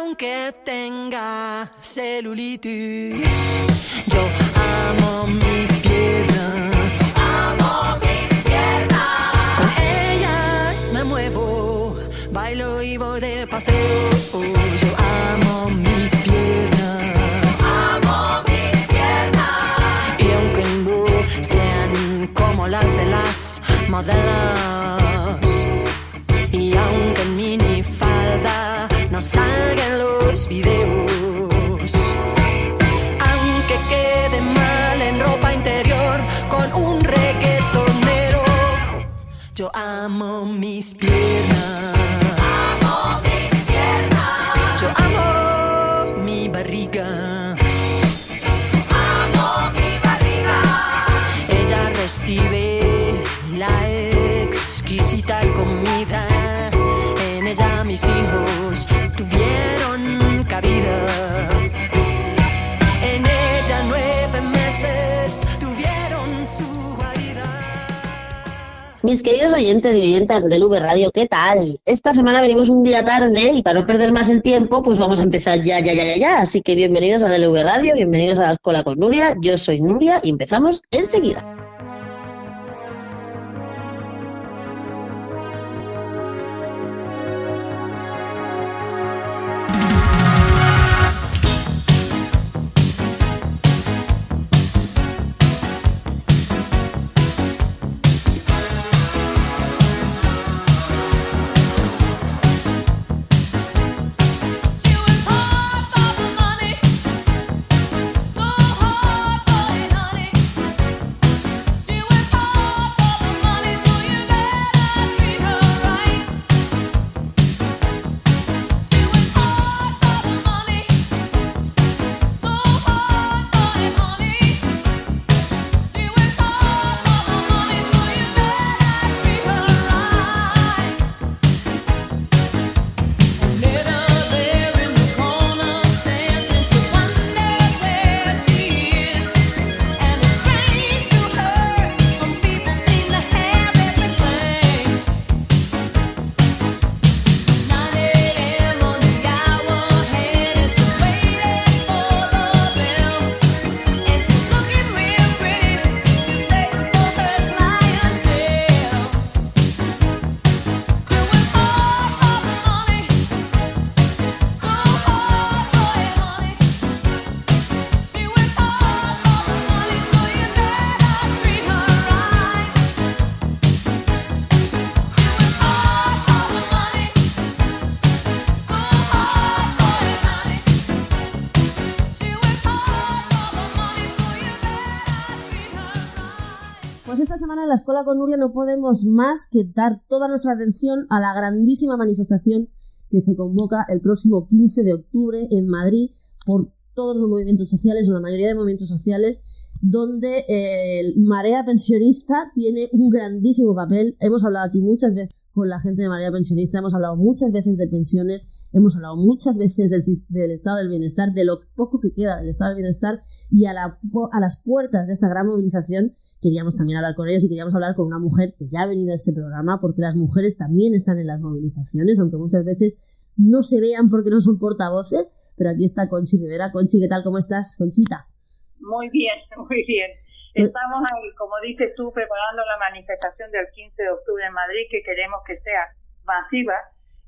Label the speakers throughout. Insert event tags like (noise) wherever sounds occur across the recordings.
Speaker 1: aunque tenga celulitis. Yo amo mis piernas.
Speaker 2: Amo mis piernas.
Speaker 1: Con ellas me muevo, bailo y voy de paseo. Yo amo mis piernas.
Speaker 2: Amo mis piernas.
Speaker 1: Y aunque no sean como las de las modelos. Mis piernas.
Speaker 2: Amo mis piernas.
Speaker 1: Yo amo mi barriga.
Speaker 2: Amo mi barriga.
Speaker 1: Ella recibe la exquisita comida. En ella mis hijos tuvieron cabida. En ella nueve meses
Speaker 3: Mis queridos oyentes y oyentas del V Radio, ¿qué tal? Esta semana venimos un día tarde y para no perder más el tiempo, pues vamos a empezar ya, ya, ya, ya, ya. Así que bienvenidos a DLV Radio, bienvenidos a la Escuela con Nuria. Yo soy Nuria y empezamos enseguida.
Speaker 4: La Escuela con Nuria no podemos más que dar toda nuestra atención a la grandísima manifestación que se convoca el próximo 15 de octubre en Madrid por todos los movimientos sociales o la mayoría de movimientos sociales donde eh, el Marea Pensionista tiene un grandísimo papel. Hemos hablado aquí muchas veces con la gente de Marea Pensionista, hemos hablado muchas veces de pensiones, hemos hablado muchas veces del estado del bienestar, de lo poco que queda del estado del bienestar y a, la, a las puertas de esta gran movilización queríamos también hablar con ellos y queríamos hablar con una mujer que ya ha venido a este programa porque las mujeres también están en las movilizaciones, aunque muchas veces no se vean porque no son portavoces, pero aquí está Conchi Rivera. Conchi, ¿qué tal? ¿Cómo estás? Conchita.
Speaker 5: Muy bien, (laughs) muy bien. Estamos ahí, como dices tú, preparando la manifestación del 15 de octubre en Madrid, que queremos que sea masiva,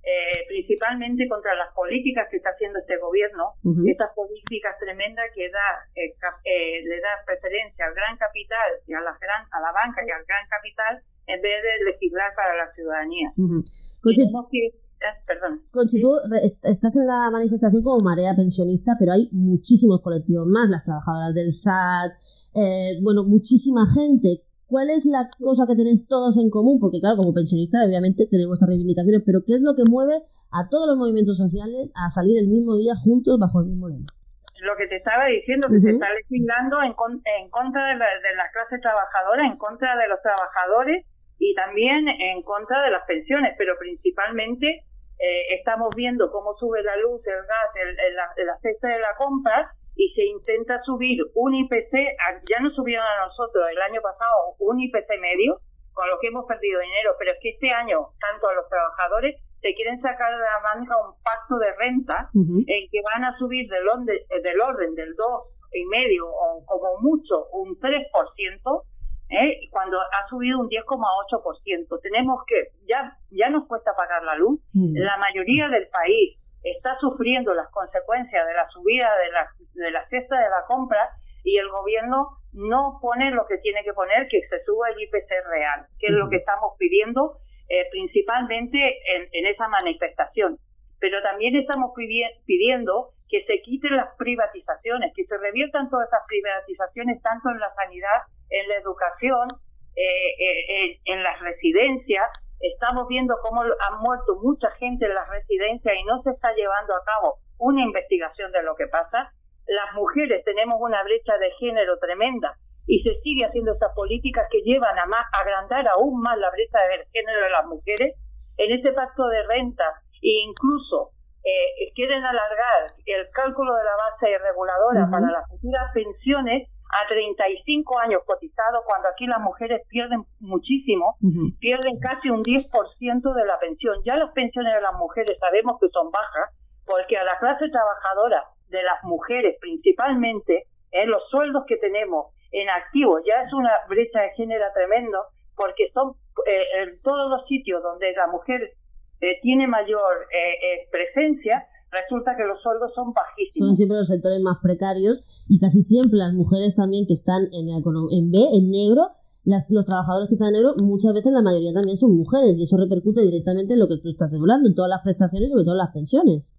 Speaker 5: eh, principalmente contra las políticas que está haciendo este gobierno,
Speaker 4: Ujú.
Speaker 5: estas políticas tremendas que da eh, eh, le da preferencia al gran capital y a la gran a la banca y al gran capital en vez de legislar para la ciudadanía. Tenemos que- perdón.
Speaker 4: Conchi, tú est- estás en la manifestación como marea pensionista, pero hay muchísimos colectivos más, las trabajadoras del SAT, eh, bueno, muchísima gente. ¿Cuál es la cosa que tenéis todos en común? Porque claro, como pensionistas obviamente tenéis vuestras reivindicaciones, pero ¿qué es lo que mueve a todos los movimientos sociales a salir el mismo día juntos bajo el mismo lema?
Speaker 5: lo que te estaba diciendo, que se está legislando en, con- en contra de la, de la clase trabajadora, en contra de los trabajadores y también en contra de las pensiones, pero principalmente eh, estamos viendo cómo sube la luz, el gas, el, el- la, la cesta de la compra y se intenta subir un IPC, a- ya nos subieron a nosotros el año pasado un IPC medio, con lo que hemos perdido dinero, pero es que este año, tanto a los trabajadores, se quieren sacar de la manga un pacto de renta en que van a subir del, onde- del orden del 2 y medio o como mucho un 3%, ¿eh? cuando ha subido un 10,8%. Tenemos que, ya, ya nos cuesta pagar la luz,
Speaker 4: Mm.
Speaker 5: la mayoría del país está sufriendo las consecuencias de la subida de la, de la cesta de la compra y el gobierno no pone lo que tiene que poner, que se suba el IPC real, que es lo que estamos pidiendo eh, principalmente en, en esa manifestación. Pero también estamos pidi- pidiendo que se quiten las privatizaciones, que se reviertan todas esas privatizaciones tanto en la sanidad, en la educación, eh, eh, en, las residencias. Estamos viendo cómo han muerto mucha gente en las residencias y no se está llevando a cabo una investigación de lo que pasa. Las mujeres tenemos una brecha de género tremenda y se sigue haciendo esas políticas que llevan a agrandar aún más la brecha de género de las mujeres. En este pacto de renta e incluso eh, quieren alargar el cálculo de la base reguladora para las futuras pensiones a 35 años cotizados, cuando aquí las mujeres pierden muchísimo, pierden casi un 10% de la pensión. Ya las pensiones de las mujeres sabemos que son bajas, porque a la clase trabajadora de las mujeres principalmente, en los sueldos que tenemos en activo, ya es una brecha de género tremendo, porque son eh, en todos los sitios donde la mujer eh, tiene mayor eh, eh, presencia, resulta que los sueldos son
Speaker 4: Son
Speaker 5: bajísimos.
Speaker 4: siempre los sectores más precarios y casi siempre las mujeres también que están en, la econo- en B, en negro, las- los trabajadores que están en negro, muchas veces la mayoría también son mujeres y eso repercute directamente en lo que tú estás hablando, en todas las prestaciones, sobre todo en las pensiones.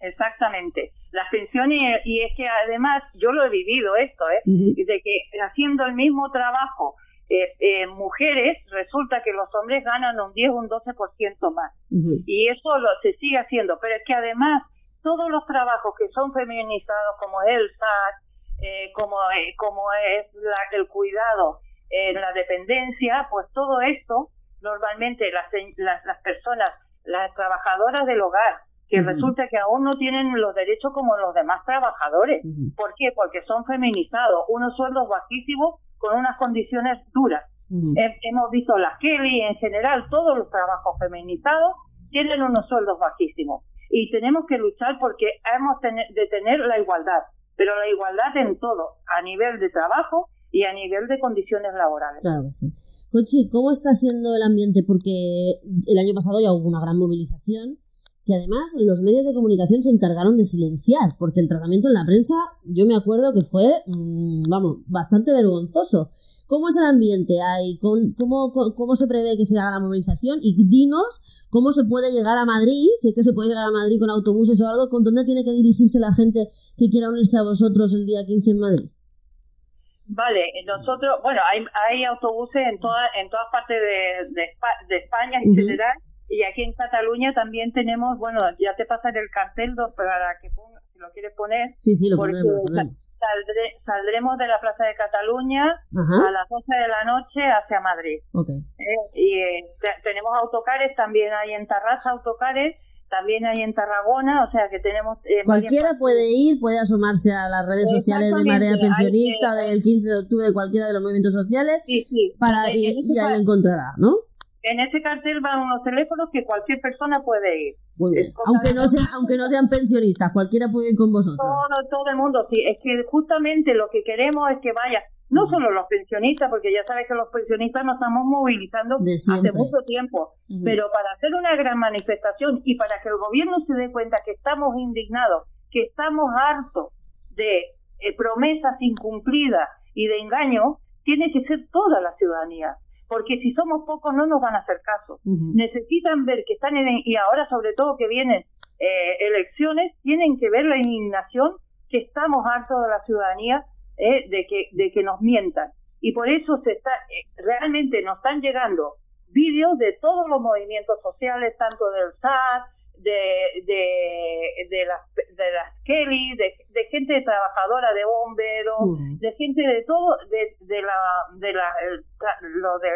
Speaker 5: Exactamente. Las pensiones, y es que además yo lo he vivido esto, ¿eh?
Speaker 4: Ujú.
Speaker 5: de que haciendo el mismo trabajo, eh, eh, mujeres, resulta que los hombres ganan un 10 o un 12% más. Y eso lo, se sigue haciendo. Pero es que además, todos los trabajos que son feminizados, como el SAT, eh, como, eh, como es la- el cuidado en la dependencia, pues todo esto, normalmente las, las, las personas, las trabajadoras del hogar, que resulta que aún no tienen los derechos como los demás trabajadores.
Speaker 4: Ujú.
Speaker 5: ¿Por qué? Porque son feminizados, unos sueldos bajísimos con unas condiciones duras. He- hemos visto las Kelly, en general, todos los trabajos feminizados tienen unos sueldos bajísimos. Y tenemos que luchar porque hemos de tener la igualdad, pero la igualdad en todo, a nivel de trabajo y a nivel de condiciones laborales.
Speaker 4: Claro que sí. Conchi, ¿cómo está siendo el ambiente? Porque el año pasado ya hubo una gran movilización que además los medios de comunicación se encargaron de silenciar, porque el tratamiento en la prensa, yo me acuerdo que fue, mm, vamos, bastante vergonzoso. ¿Cómo es el ambiente ahí? ¿Cómo, cómo, cómo se prevé que se haga la movilización? Y dinos cómo se puede llegar a Madrid, si es que se puede llegar a Madrid con autobuses o algo, ¿con dónde tiene que dirigirse la gente que quiera unirse a vosotros el día 15 en Madrid?
Speaker 5: Vale, nosotros, bueno, hay, hay autobuses en, toda, en todas partes de, de, Espa- de España en general y aquí en Cataluña también tenemos, bueno, ya te pasaré el cartel para que ponga, si lo quieres poner,
Speaker 4: Sí, sí, lo
Speaker 5: Porque
Speaker 4: lo
Speaker 5: saldré- saldremos de la Plaza de Cataluña
Speaker 4: Ajá,
Speaker 5: a las 12 de la noche hacia Madrid.
Speaker 4: ok.
Speaker 5: ¿eh? Y eh, te- tenemos autocares, también hay en Tarrasa autocares, también hay en Tarragona, o sea que tenemos... eh,
Speaker 4: Cualquiera puede ir, puede asomarse a las redes sociales de Marea Pensionista
Speaker 5: que-
Speaker 4: del 15 de octubre, cualquiera de los movimientos sociales,
Speaker 5: Sí, sí.
Speaker 4: para y,
Speaker 5: ese
Speaker 4: y ahí lo encontrará, ¿no?
Speaker 5: En ese cartel van unos teléfonos que cualquier persona puede ir.
Speaker 4: Muy bien. Aunque no, sea, aunque no sean pensionistas, cualquiera puede ir con vosotros.
Speaker 5: Todo, todo el mundo, sí. Es que justamente lo que queremos es que vaya, no solo los pensionistas, porque ya sabes que los pensionistas nos estamos movilizando hace mucho tiempo, pero para hacer una gran manifestación y para que el gobierno se dé cuenta que estamos indignados, que estamos hartos de eh, promesas incumplidas y de engaño, tiene que ser toda la ciudadanía. Porque si somos pocos no nos van a hacer caso. Necesitan ver que están en, y ahora sobre todo que vienen eh, elecciones, tienen que ver la indignación que estamos hartos de la ciudadanía eh, de que de que nos mientan. Y por eso se está eh, realmente nos están llegando vídeos de todos los movimientos sociales tanto del SAT de de, de las de las Kelly de, de gente trabajadora de bomberos
Speaker 4: Ujú.
Speaker 5: de gente de todo de, de la de la el- lo de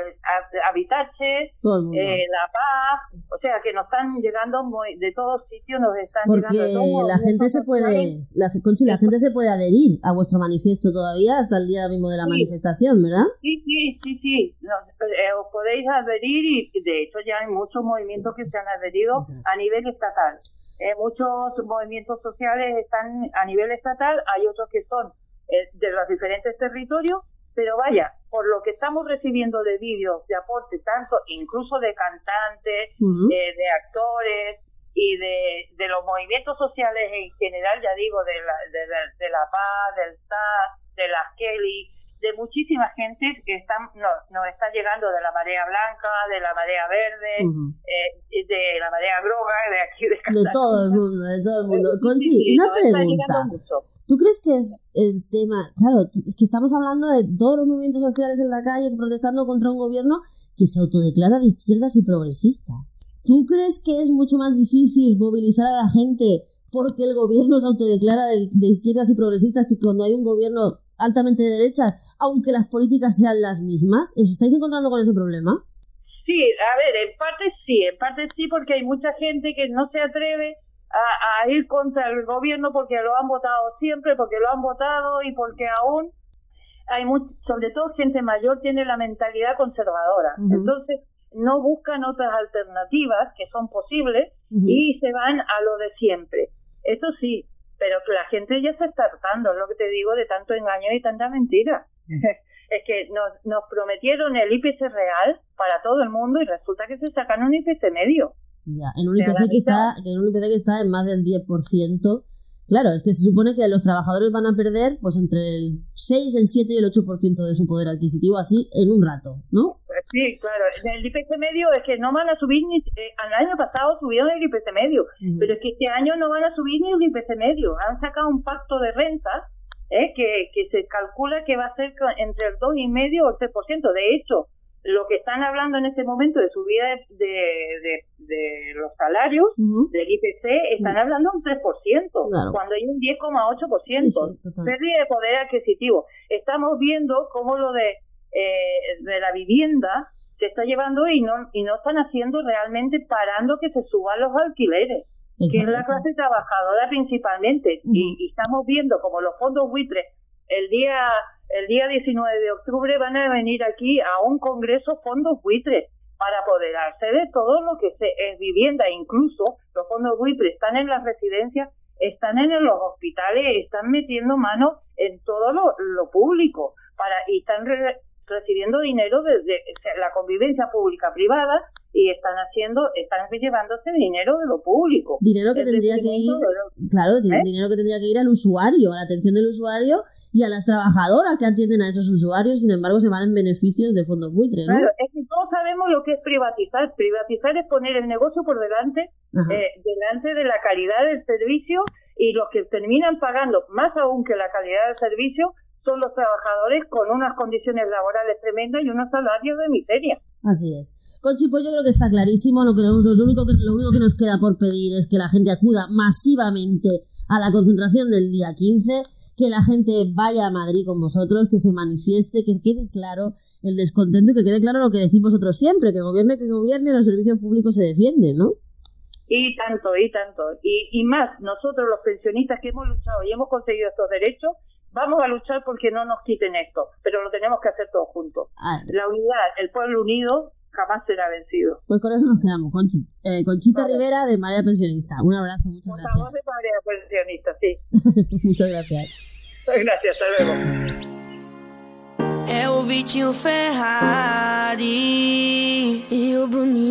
Speaker 5: habitache
Speaker 4: Todo el mundo.
Speaker 5: eh, La Paz, o sea que nos están llegando muy, de todos sitios, nos están
Speaker 4: Porque
Speaker 5: llegando todos
Speaker 4: la gente se puede, la, Conchi, la gente se puede adherir a vuestro manifiesto todavía hasta el día mismo de la
Speaker 5: Sí.
Speaker 4: manifestación, ¿verdad?
Speaker 5: Sí, sí, sí, sí, Nos- eh, os podéis adherir y de hecho ya hay muchos movimientos que se han adherido a nivel estatal. Eh, muchos movimientos sociales están a nivel estatal, hay otros que son eh, de los diferentes territorios, pero vaya, por lo que estamos recibiendo de vídeos, de aporte, tanto incluso de cantantes, eh, de actores y de, de los movimientos sociales en general, ya digo, de la, de la, de la Paz, del SAS, de las Kelly, de muchísima gente que están, no, nos está llegando de la marea blanca, de la marea verde, eh, de la marea groga, de aquí de
Speaker 4: De
Speaker 5: Cataluña.
Speaker 4: todo el mundo, de todo el mundo. Conchi,
Speaker 5: sí,
Speaker 4: una
Speaker 5: está
Speaker 4: pregunta. ¿Tú crees que es el tema? Claro, es que estamos hablando de todos los movimientos sociales en la calle protestando contra un gobierno que se autodeclara de izquierdas y progresista. ¿Tú crees que es mucho más difícil movilizar a la gente porque el gobierno se autodeclara de, de izquierdas y progresistas que cuando hay un gobierno altamente de derecha, aunque las políticas sean las mismas? ¿Os estáis encontrando con ese problema?
Speaker 5: Sí, a ver, en parte sí, en parte sí, porque hay mucha gente que no se atreve a, a ir contra el gobierno porque lo han votado siempre, porque lo han votado y porque aún hay sobre todo gente mayor tiene la mentalidad conservadora. Entonces no buscan otras alternativas que son posibles y se van a lo de siempre. Eso sí, pero que la gente ya se está hartando, es lo que te digo, de tanto engaño y tanta mentira. (laughs) es que nos, nos prometieron el IPC real para todo el mundo y resulta que se sacan un IPC medio.
Speaker 4: Ya, en un IPC que está, en un IPC que está en más del 10%. Claro, es que se supone que los trabajadores van a perder pues entre el 6, el 7 y el 8% de su poder adquisitivo así en un rato, ¿no?
Speaker 5: Pues sí, claro, el IPC medio es que no van a subir ni... eh, al año pasado subieron el IPC medio, pero es que este año no van a subir ni el IPC medio. Han sacado un pacto de rentas eh, que, que se calcula que va a ser entre el 2,5 o el 3%. De hecho, lo que están hablando en este momento de subida de, de, de- los salarios del IPC, están hablando un 3%,
Speaker 4: Claro.
Speaker 5: cuando hay un 10,8%.
Speaker 4: Sí, sí,
Speaker 5: pérdida de poder adquisitivo. Estamos viendo cómo lo de, eh, de la vivienda se está llevando y no, y no están haciendo realmente parando que se suban los alquileres, que es la clase trabajadora principalmente. Y, y estamos viendo como los fondos buitres el día el día 19 de octubre van a venir aquí a un congreso fondos buitres para apoderarse de todo lo que se, es vivienda, incluso los fondos buitres están en las residencias, están en los hospitales, están metiendo mano en todo lo, lo público para y están re- recibiendo dinero desde la convivencia pública-privada y están haciendo, están llevándose dinero de lo público.
Speaker 4: Dinero que
Speaker 5: En
Speaker 4: tendría que ir,
Speaker 5: lo-
Speaker 4: claro,
Speaker 5: ¿Eh?
Speaker 4: dinero que tendría que ir al usuario, a la atención del usuario y a las trabajadoras que atienden a esos usuarios, sin embargo se van en beneficios de fondos buitres, ¿no?
Speaker 5: Claro, es que todos sabemos lo que es privatizar. Privatizar es poner el negocio por delante, eh, delante de la calidad del servicio y los que terminan pagando más aún que la calidad del servicio son los trabajadores con unas condiciones laborales tremendas y unos salarios de miseria.
Speaker 4: Así es. Conchi, pues yo creo que está clarísimo. Lo, único que, nos queda por pedir es que la gente acuda masivamente a la concentración del día 15, que la gente vaya a Madrid con vosotros, que se manifieste, que quede claro el descontento y que quede claro lo que decimos nosotros siempre, que gobierne, que gobierne, los servicios públicos se defienden, ¿no?
Speaker 5: Y tanto, y tanto. Y más, nosotros los pensionistas que hemos luchado y hemos conseguido estos derechos, vamos a luchar porque no nos quiten esto, pero lo tenemos que hacer todos juntos.
Speaker 4: Ah,
Speaker 5: La unidad, el pueblo unido jamás será vencido.
Speaker 4: pues con eso nos quedamos, Conchi. Eh, Conchita
Speaker 5: Vale.
Speaker 4: Rivera de Marea Pensionista. Un abrazo, muchas
Speaker 5: Por favor, de
Speaker 4: gracias.
Speaker 5: manera pensionista, sí. (laughs)
Speaker 4: muchas gracias.
Speaker 5: Gracias, hasta luego.
Speaker 6: É o Vitinho Ferrari e o Bruninho.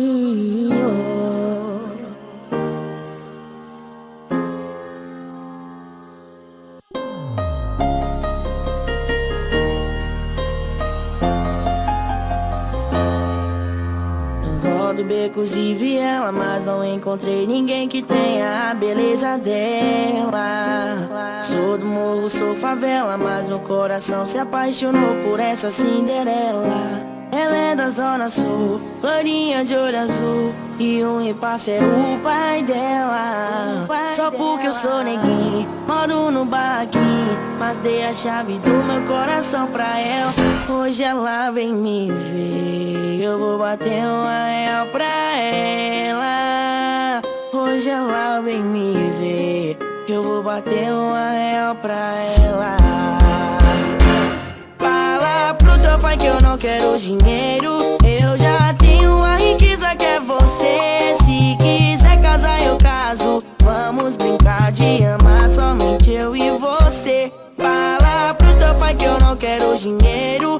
Speaker 6: Viela, mas não encontrei ninguém que tenha a beleza dela. Sou do morro, sou favela, mas meu coração se apaixonou por essa Cinderela. Ela é da zona sul, loirinha de olho azul E um impasse é o pai dela Só porque eu sou neguinho, moro no barraquinho Mas dei a chave do meu coração pra ela Hoje ela vem me ver Eu vou bater uma real pra ela Hoje ela vem me ver Eu vou bater uma real pra ela Fala pro teu pai que eu não quero dinheiro. Eu já tenho a riqueza que é você. Se quiser casar, eu caso. Vamos brincar de amar somente eu e quero dinheiro.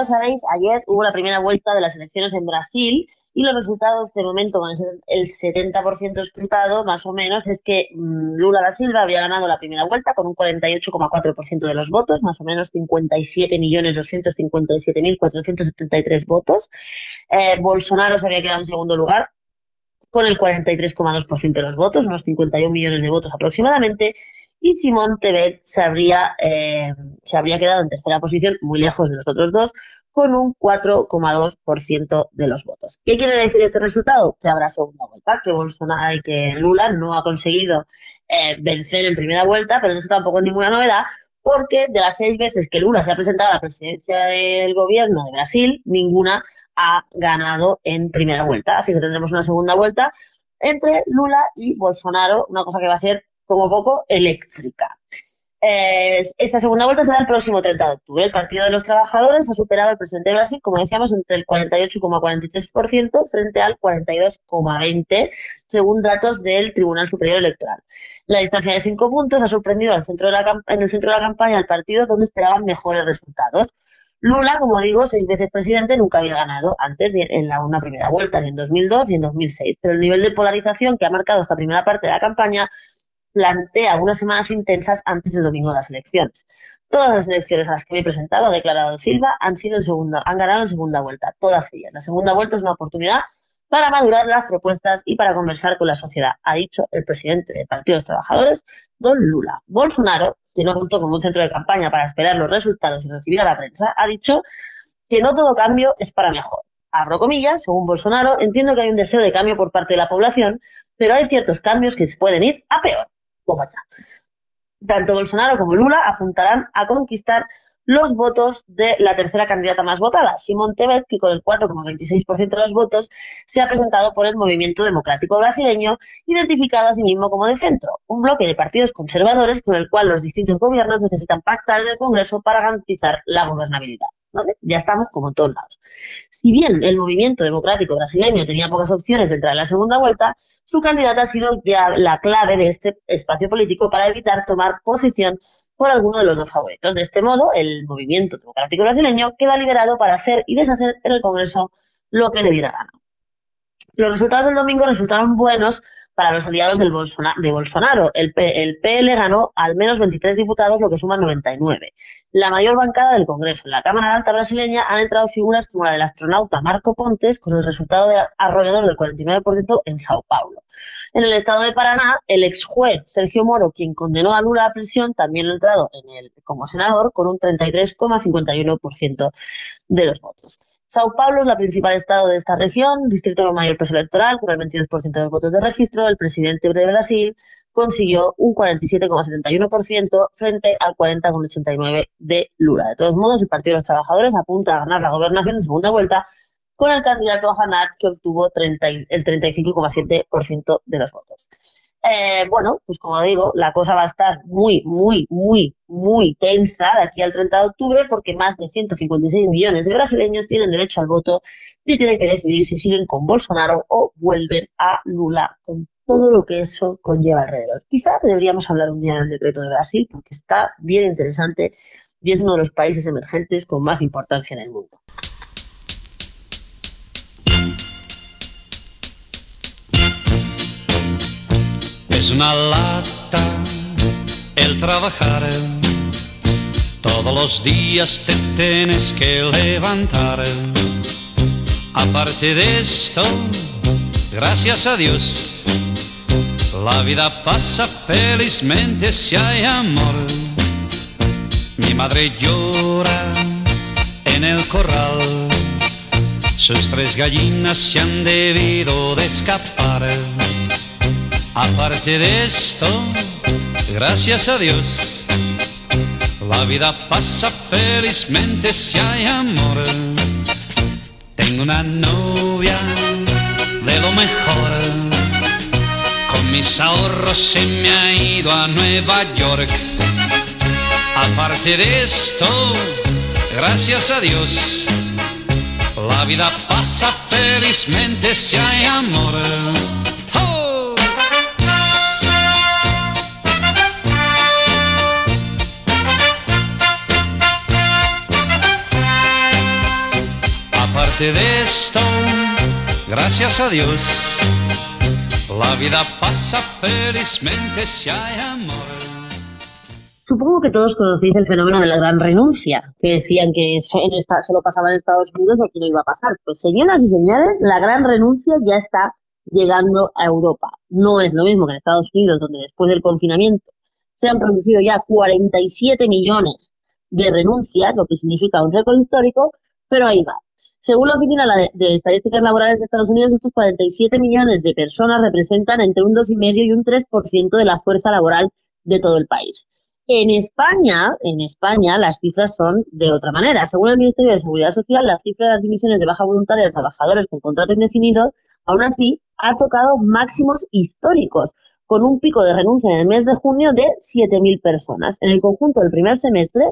Speaker 7: Todos sabéis, ayer hubo la primera vuelta de las elecciones en Brasil y los resultados de momento con el el 70% escrutado, más o menos, es que mm, Lula da Silva habría ganado la primera vuelta con un 48,4% de los votos, más o menos 57.257.473 votos. Eh, Bolsonaro se había quedado en segundo lugar con el 43,2% de los votos, unos 51 millones de votos aproximadamente, y Simón Tebet se habría, eh, se habría quedado en tercera posición, muy lejos de los otros dos, con un 4,2% de los votos. ¿Qué quiere decir este resultado? Que habrá segunda vuelta, que Bolsonaro y que Lula no ha conseguido eh, vencer en primera vuelta, pero eso tampoco es ninguna novedad, porque de las seis veces que Lula se ha presentado a la presidencia del gobierno de Brasil, ninguna ha ganado en primera vuelta. Así que tendremos una segunda vuelta entre Lula y Bolsonaro, una cosa que va a ser como poco eléctrica. Eh, esta segunda vuelta será el próximo 30 de octubre. El Partido de los Trabajadores ha superado al presidente de Brasil, como decíamos, entre el 48,43% frente al 42,20%, según datos del Tribunal Superior Electoral. La distancia de cinco puntos ha sorprendido al centro de la, en el centro de la campaña al partido, donde esperaban mejores resultados. Lula, como digo, seis veces presidente, nunca había ganado antes en la una primera vuelta, ni en 2002 ni en 2006. Pero el nivel de polarización que ha marcado esta primera parte de la campaña plantea unas semanas intensas antes del domingo de las elecciones. Todas las elecciones a las que me he presentado, ha declarado Silva, han sido en segunda, han ganado en segunda vuelta, todas ellas. La segunda vuelta es una oportunidad para madurar las propuestas y para conversar con la sociedad, ha dicho el presidente del Partido de los Trabajadores, don Lula. Bolsonaro, que no contó con un centro de campaña para esperar los resultados y recibir a la prensa, ha dicho que no todo cambio es para mejor. Abro comillas, según Bolsonaro, entiendo que hay un deseo de cambio por parte de la población, pero hay ciertos cambios que se pueden ir a peor. Tanto Bolsonaro como Lula apuntarán a conquistar los votos de la tercera candidata más votada, Simón Tebet, que con el 4,26% de los votos se ha presentado por el Movimiento Democrático Brasileño, identificado a sí mismo como de centro, un bloque de partidos conservadores con el cual los distintos gobiernos necesitan pactar en el Congreso para garantizar la gobernabilidad. Ya estamos como en todos lados. Si bien el movimiento democrático brasileño tenía pocas opciones de entrar en la segunda vuelta, su candidata ha sido ya la clave de este espacio político para evitar tomar posición por alguno de los dos favoritos. De este modo, el movimiento democrático brasileño queda liberado para hacer y deshacer en el Congreso lo que le diera gana. Los resultados del domingo resultaron buenos para los aliados de Bolsonaro. El PL ganó al menos 23 diputados, lo que suma 99. La mayor bancada del Congreso. En la Cámara Alta brasileña han entrado figuras como la del astronauta Marco Pontes, con el resultado de arrollador del 49% en Sao Paulo. En el estado de Paraná, el ex juez Sergio Moro, quien condenó a Lula a prisión, también ha entrado en el, como senador con un 33,51% de los votos. Sao Paulo es la principal estado de esta región, distrito con mayor peso electoral, con el 22% de los votos de registro. El presidente de Brasil consiguió un 47,71% frente al 40,89% de Lula. De todos modos, el Partido de los Trabajadores apunta a ganar la gobernación en segunda vuelta con el candidato Hanat, que obtuvo 30 y- el 35,7% de los votos. Eh, bueno, pues como digo, la cosa va a estar muy, muy, muy, muy tensa de aquí al 30 de octubre porque más de 156 millones de brasileños tienen derecho al voto y tienen que decidir si siguen con Bolsonaro o vuelven a Lula con todo lo que eso conlleva alrededor. Quizá deberíamos hablar un día del decreto de Brasil porque está bien interesante y es uno de los países emergentes con más importancia en el mundo.
Speaker 8: Es una lata el trabajar. Todos los días te tienes que levantar. Aparte de esto, gracias a Dios, la vida pasa felizmente si hay amor. Mi madre llora en el corral. Sus tres gallinas se han debido de escapar. Aparte de esto, gracias a Dios, La vida pasa felizmente si hay amor. Tengo una novia de lo mejor. Con mis ahorros se me ha ido a Nueva York. Aparte de esto, gracias a Dios, la vida pasa felizmente si hay amor. De esto, gracias a Dios, la vida pasa felizmente si hay amor.
Speaker 7: Supongo que todos conocéis el fenómeno de la gran renuncia, que decían que solo pasaba en Estados Unidos y aquí no iba a pasar. Pues señoras y señores, la gran renuncia ya está llegando a Europa. No es lo mismo que en Estados Unidos, donde después del confinamiento se han producido ya 47 millones de renuncias, lo que significa un récord histórico, pero ahí va. Según la Oficina de Estadísticas Laborales de Estados Unidos, estos 47 millones de personas representan entre un 2,5 y un 3% de la fuerza laboral de todo el país. En España, en España las cifras son de otra manera. Según el Ministerio de Seguridad Social, la cifra de las dimisiones de baja voluntaria de trabajadores con contrato indefinido, aún así, ha tocado máximos históricos, con un pico de renuncia en el mes de junio de 7.000 personas. En el conjunto del primer semestre,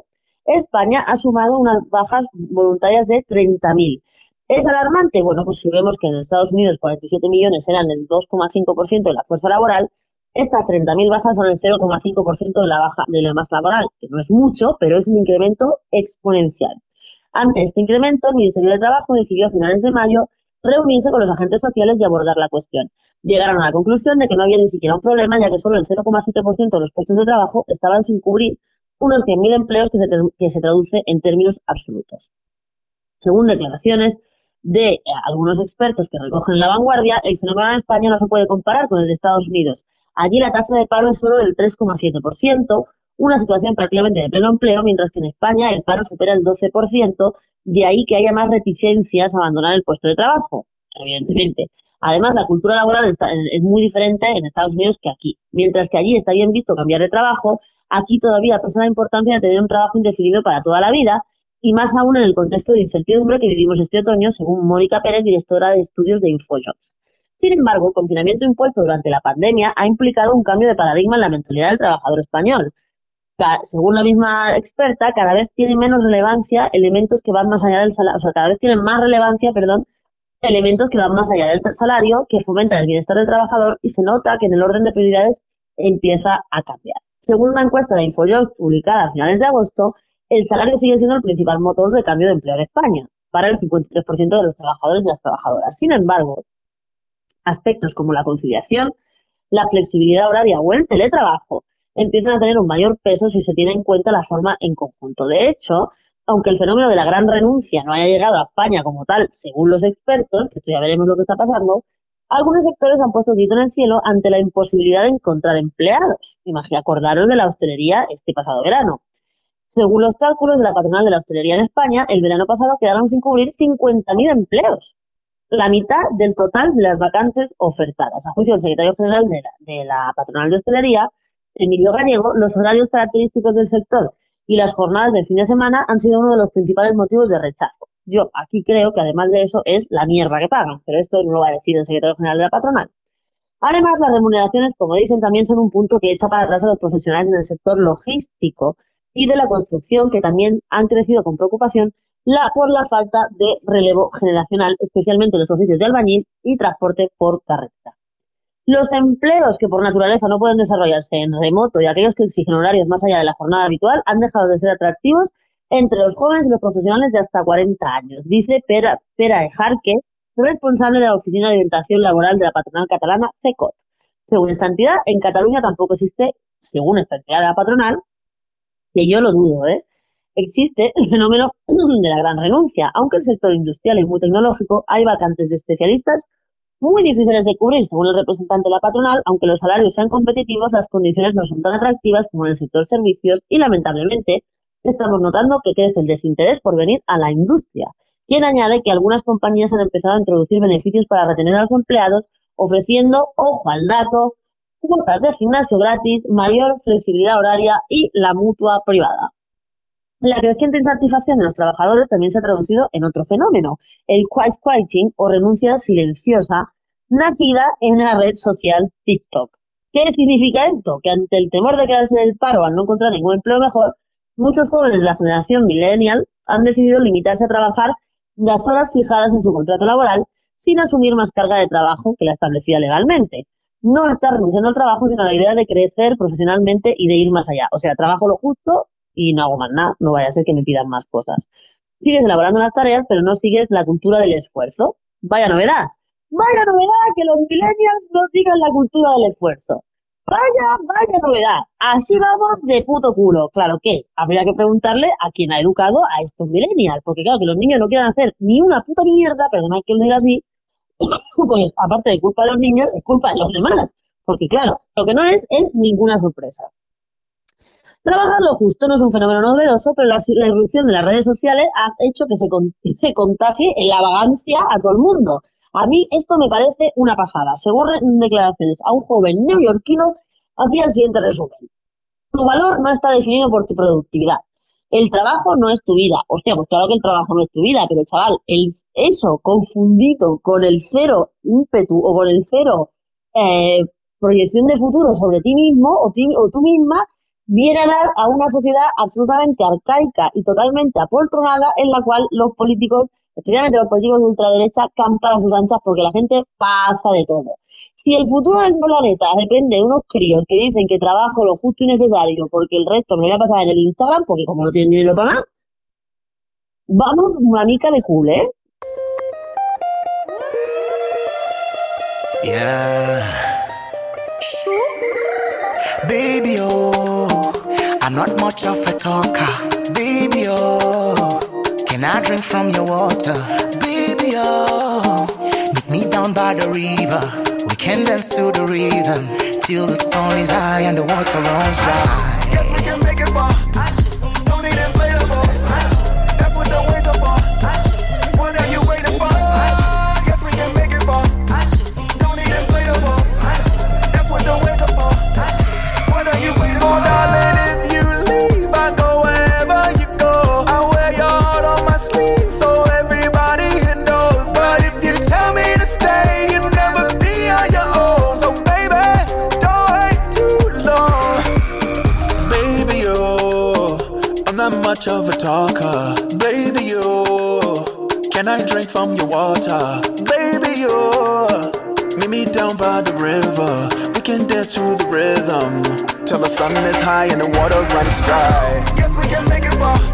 Speaker 7: España ha sumado unas bajas voluntarias de 30.000. ¿Es alarmante? Bueno, pues si vemos que en Estados Unidos 47 millones eran el 2,5% de la fuerza laboral, estas 30.000 bajas son el 0,5% de la baja de la masa laboral, que no es mucho, pero es un incremento exponencial. Ante este incremento, el Ministerio de Trabajo decidió a finales de mayo reunirse con los agentes sociales y abordar la cuestión. Llegaron a la conclusión de que no había ni siquiera un problema, ya que solo el 0,7% de los puestos de trabajo estaban sin cubrir unos 100.000 empleos que se, que se traduce en términos absolutos. Según declaraciones de eh, algunos expertos que recogen la vanguardia, el fenómeno en España no se puede comparar con el de Estados Unidos. Allí la tasa de paro es solo del 3,7%, una situación prácticamente de pleno empleo, mientras que en España el paro supera el 12%, de ahí que haya más reticencias a abandonar el puesto de trabajo, evidentemente. Además, la cultura laboral es muy diferente en Estados Unidos que aquí. Mientras que allí está bien visto cambiar de trabajo, aquí todavía pesa la importancia de tener un trabajo indefinido para toda la vida, y más aún en el contexto de incertidumbre que vivimos este otoño, según Mónica Pérez, directora de estudios de Infojobs. Sin embargo, el confinamiento impuesto durante la pandemia ha implicado un cambio de paradigma en la mentalidad del trabajador español. Según la misma experta, cada vez tienen menos relevancia elementos que van más allá del salario, o sea, cada vez tienen más relevancia, perdón, elementos que van más allá del salario, que fomentan el bienestar del trabajador y se nota que en el orden de prioridades empieza a cambiar. Según una encuesta de Infojobs publicada a finales de agosto, el salario sigue siendo el principal motor de cambio de empleo en España, para el 53% de los trabajadores y las trabajadoras. Sin embargo, aspectos como la conciliación, la flexibilidad horaria o el teletrabajo empiezan a tener un mayor peso si se tiene en cuenta la forma en conjunto. De hecho, aunque el fenómeno de la gran renuncia no haya llegado a España como tal, según los expertos, que esto ya veremos lo que está pasando, algunos sectores han puesto grito en el cielo ante la imposibilidad de encontrar empleados. Imagina, acordaros de la hostelería este pasado verano. Según los cálculos de la patronal de la hostelería en España, el verano pasado quedaron sin cubrir 50.000 empleos, la mitad del total de las vacantes ofertadas. A juicio del secretario general de la, patronal de hostelería, Emilio Gallego, los horarios característicos del sector y las jornadas del fin de semana han sido uno de los principales motivos de rechazo. Yo aquí creo que además de eso es la mierda que pagan, pero esto no lo va a decir el secretario general de la patronal. Además, las remuneraciones, como dicen, también son un punto que echa para atrás a los profesionales en el sector logístico y de la construcción, que también han crecido con preocupación la, por la falta de relevo generacional, especialmente en los oficios de albañil y transporte por carretera. Los empleos que por naturaleza no pueden desarrollarse en remoto y aquellos que exigen horarios más allá de la jornada habitual han dejado de ser atractivos entre los jóvenes y los profesionales de hasta 40 años, dice Pera, Pera Ejarque, responsable de la Oficina de Orientación Laboral de la patronal catalana CECOT. Según esta entidad, en Cataluña tampoco existe, según esta entidad de la patronal, que yo lo dudo, ¿eh? existe el fenómeno (clears throat) de la gran renuncia. Aunque el sector industrial es muy tecnológico, hay vacantes de especialistas muy difíciles de cubrir, según el representante de la patronal, aunque los salarios sean competitivos, las condiciones no son tan atractivas como en el sector servicios y, lamentablemente, estamos notando que crece el desinterés por venir a la industria. Quien añade que algunas compañías han empezado a introducir beneficios para retener a los empleados, ofreciendo, ojo al dato, cuotas de gimnasio gratis, mayor flexibilidad horaria y la mutua privada. La creciente insatisfacción de los trabajadores también se ha traducido en otro fenómeno, el quiet quieting o renuncia silenciosa, nacida en la red social TikTok. ¿Qué significa esto? Que ante el temor de quedarse en el paro al no encontrar ningún empleo mejor, muchos jóvenes de la generación millennial han decidido limitarse a trabajar las horas fijadas en su contrato laboral sin asumir más carga de trabajo que la establecida legalmente. No estar renunciando al trabajo, sino a la idea de crecer profesionalmente y de ir más allá. O sea, trabajo lo justo y no hago más nada, no vaya a ser que me pidan más cosas. Sigues elaborando las tareas, pero no sigues la cultura del esfuerzo. Vaya novedad. Vaya novedad que los millennials no sigan la cultura del esfuerzo. Vaya, vaya novedad. Así vamos de puto culo. Claro que habría que preguntarle a quien ha educado a estos millennials, porque claro que los niños no quieran hacer ni una puta mierda, perdonad que lo diga así, (coughs) pues aparte de culpa de los niños, es culpa de los demás. Porque claro, lo que no es es ninguna sorpresa. Trabajar lo justo no es un fenómeno novedoso, pero la, la irrupción de las redes sociales ha hecho que se, con- (laughs) se contagie en la vagancia a todo el mundo. A mí esto me parece una pasada. Según declaraciones a un joven neoyorquino, hacía el siguiente resumen. Tu valor no está definido por tu productividad. El trabajo no es tu vida. Hostia, pues claro que el trabajo no es tu vida, pero chaval, el, eso confundido con el cero ímpetu o con el cero eh, proyección de futuro sobre ti mismo o, ti- o tú misma, viene a dar a una sociedad absolutamente arcaica y totalmente apoltronada en la cual los políticos, especialmente los políticos de ultraderecha, campan a sus anchas porque la gente pasa de todo. Si el futuro del planeta depende de unos críos que dicen que trabajo lo justo y necesario porque el resto me lo voy a pasar en el Instagram, porque como no tienen dinero para nada, vamos una mica de cool, ¿eh?
Speaker 9: Yeah. Baby, oh, I'm not much of a talker. Baby, oh, can I drink from your water? Baby, oh, meet me down by the river. We can dance to the rhythm till the sun is high and the water runs dry. Yes, we can make it far. Talker. Baby, oh, can I drink from your water? Baby, you? meet me down by the river. We can dance to the rhythm till the sun is high and the water runs dry. Yes, we can make it far.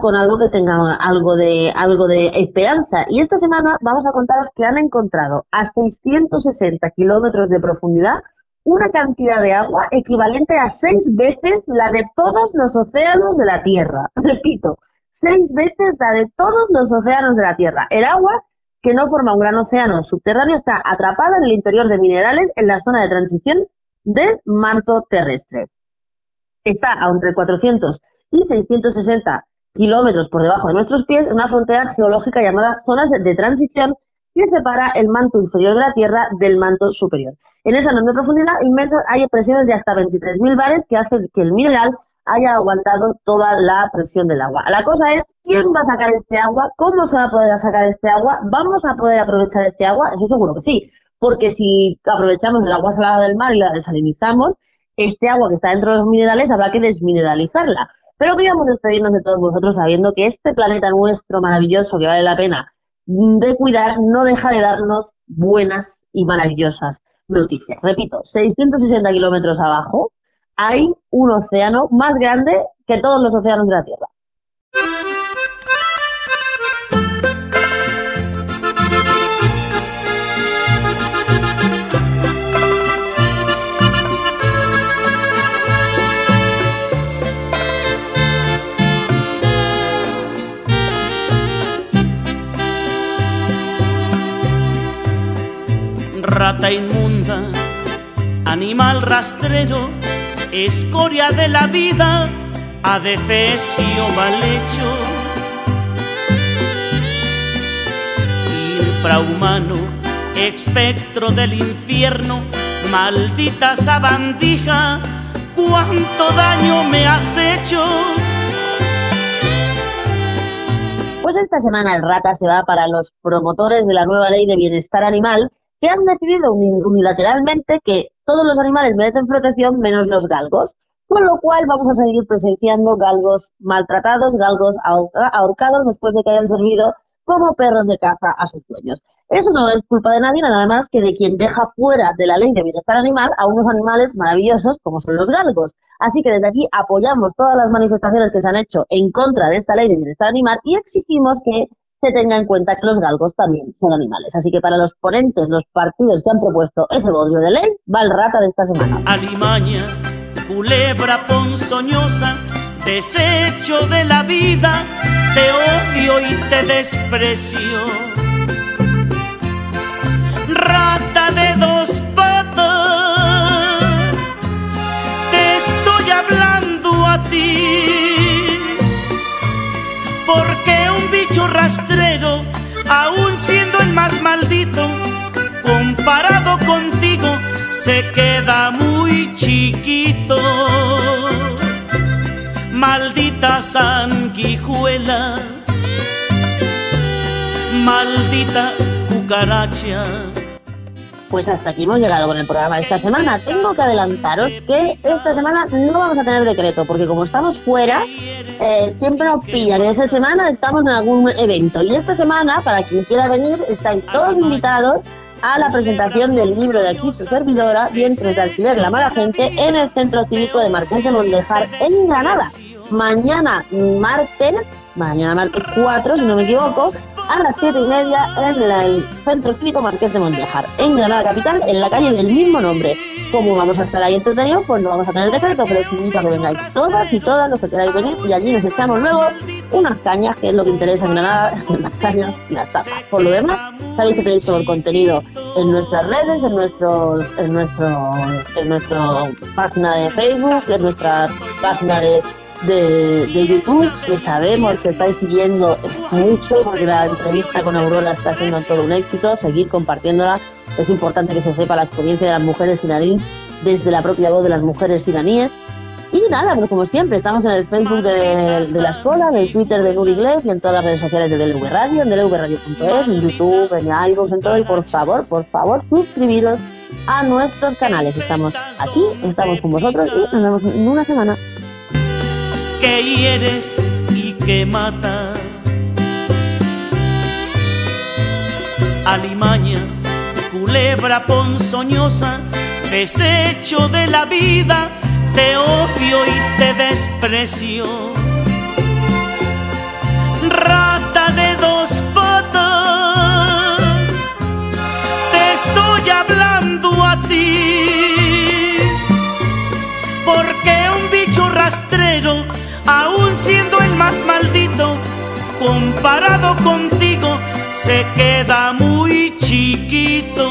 Speaker 7: Con algo que tenga algo de algo de esperanza y esta semana vamos a contaros que han encontrado a 660 kilómetros de profundidad una cantidad de agua equivalente a seis veces la de todos los océanos de la Tierra. (laughs) Repito, seis veces la de todos los océanos de la Tierra. El agua que no forma un gran océano subterráneo está atrapada en el interior de minerales en la zona de transición del manto terrestre está a entre 400 y 660 kilómetros por debajo de nuestros pies una frontera geológica llamada zonas de transición que separa el manto inferior de la Tierra del manto superior. En esa enorme profundidad inmensa hay presiones de hasta 23.000 bares que hacen que el mineral haya aguantado toda la presión del agua. La cosa es, ¿quién va a sacar este agua? ¿Cómo se va a poder sacar este agua? ¿Vamos a poder aprovechar este agua? Eso seguro que sí, porque si aprovechamos el agua salada del mar y la desalinizamos, este agua que está dentro de los minerales habrá que desmineralizarla. Pero queríamos despedirnos de todos vosotros sabiendo que este planeta nuestro maravilloso que vale la pena de cuidar no deja de darnos buenas y maravillosas noticias. Repito, 660 kilómetros abajo hay un océano más grande que todos los océanos de la Tierra.
Speaker 3: Rata inmunda, animal rastrero, escoria de la vida, adefesio mal hecho. Infrahumano, espectro del infierno, maldita sabandija, cuánto daño me has hecho.
Speaker 7: Pues esta semana el rata se va para los promotores de la nueva ley de bienestar animal que han decidido uni- unilateralmente que todos los animales merecen protección menos los galgos, con lo cual vamos a seguir presenciando galgos maltratados, galgos ahorca- ahorcados después de que hayan servido como perros de caza a sus dueños. Eso no es culpa de nadie, nada más que de quien deja fuera de la ley de bienestar animal a unos animales maravillosos como son los galgos. Así que desde aquí apoyamos todas las manifestaciones que se han hecho en contra de esta ley de bienestar animal y exigimos que se tenga en cuenta que los galgos también son animales. Así que para los ponentes, los partidos que han propuesto ese bodrio de ley, va el rata de esta semana.
Speaker 3: alimaña, culebra ponzoñosa, desecho de la vida, te odio y te desprecio. Rata de dos patas, te estoy hablando a ti, rastrero, aun siendo el más maldito, comparado contigo, se queda muy chiquito. Maldita sanguijuela, maldita cucaracha.
Speaker 7: Pues hasta aquí hemos llegado con el programa de esta semana. Tengo que adelantaros que esta semana no vamos a tener decreto, porque como estamos fuera, eh, siempre nos pillan. Esta semana estamos en algún evento. Y esta semana, para quien quiera venir, estáis todos invitados a la presentación del libro de aquí, su servidora, Vientres de alquiler, la mala gente, en el Centro Cívico de Marqués de Mondejar, en Granada. Mañana martes, mañana martes 4, si no me equivoco, a las 7 y media en el Centro Cívico Marqués de Mondejar, en Granada Capital, en la calle del mismo nombre. Como vamos a estar ahí entretenidos, pues no vamos a tener decreto, pero os invito a que vengáis todas y todas los que queráis venir y allí nos echamos luego unas cañas, que es lo que interesa en Granada, (laughs) las cañas y las tapas. Por lo demás, sabéis que tenéis todo el contenido en nuestras redes, en nuestro, en nuestro, en nuestra página de Facebook, en nuestra página de de, de YouTube, que sabemos que estáis siguiendo mucho, porque la entrevista con Aurora está siendo todo un éxito, seguir compartiéndola. Es importante que se sepa la experiencia de las mujeres iraníes desde la propia voz de las mujeres iraníes. Y nada, pues como siempre, estamos en el Facebook de, de la escuela, en el Twitter de Nuri Iglesias y en todas las redes sociales de DLV Radio, en dlvradio.es, en YouTube, en iVoox, en todo. Y por favor, por favor, suscribiros a nuestros canales. Estamos aquí, estamos con vosotros y nos vemos en una semana.
Speaker 3: Que hieres y que matas. Alimaña, culebra ponzoñosa, desecho de la vida, te odio y te desprecio. Rata de dos patas, te estoy hablando a ti porque un bicho rastrero, aún siendo el más maldito, comparado contigo, se queda muy chiquito.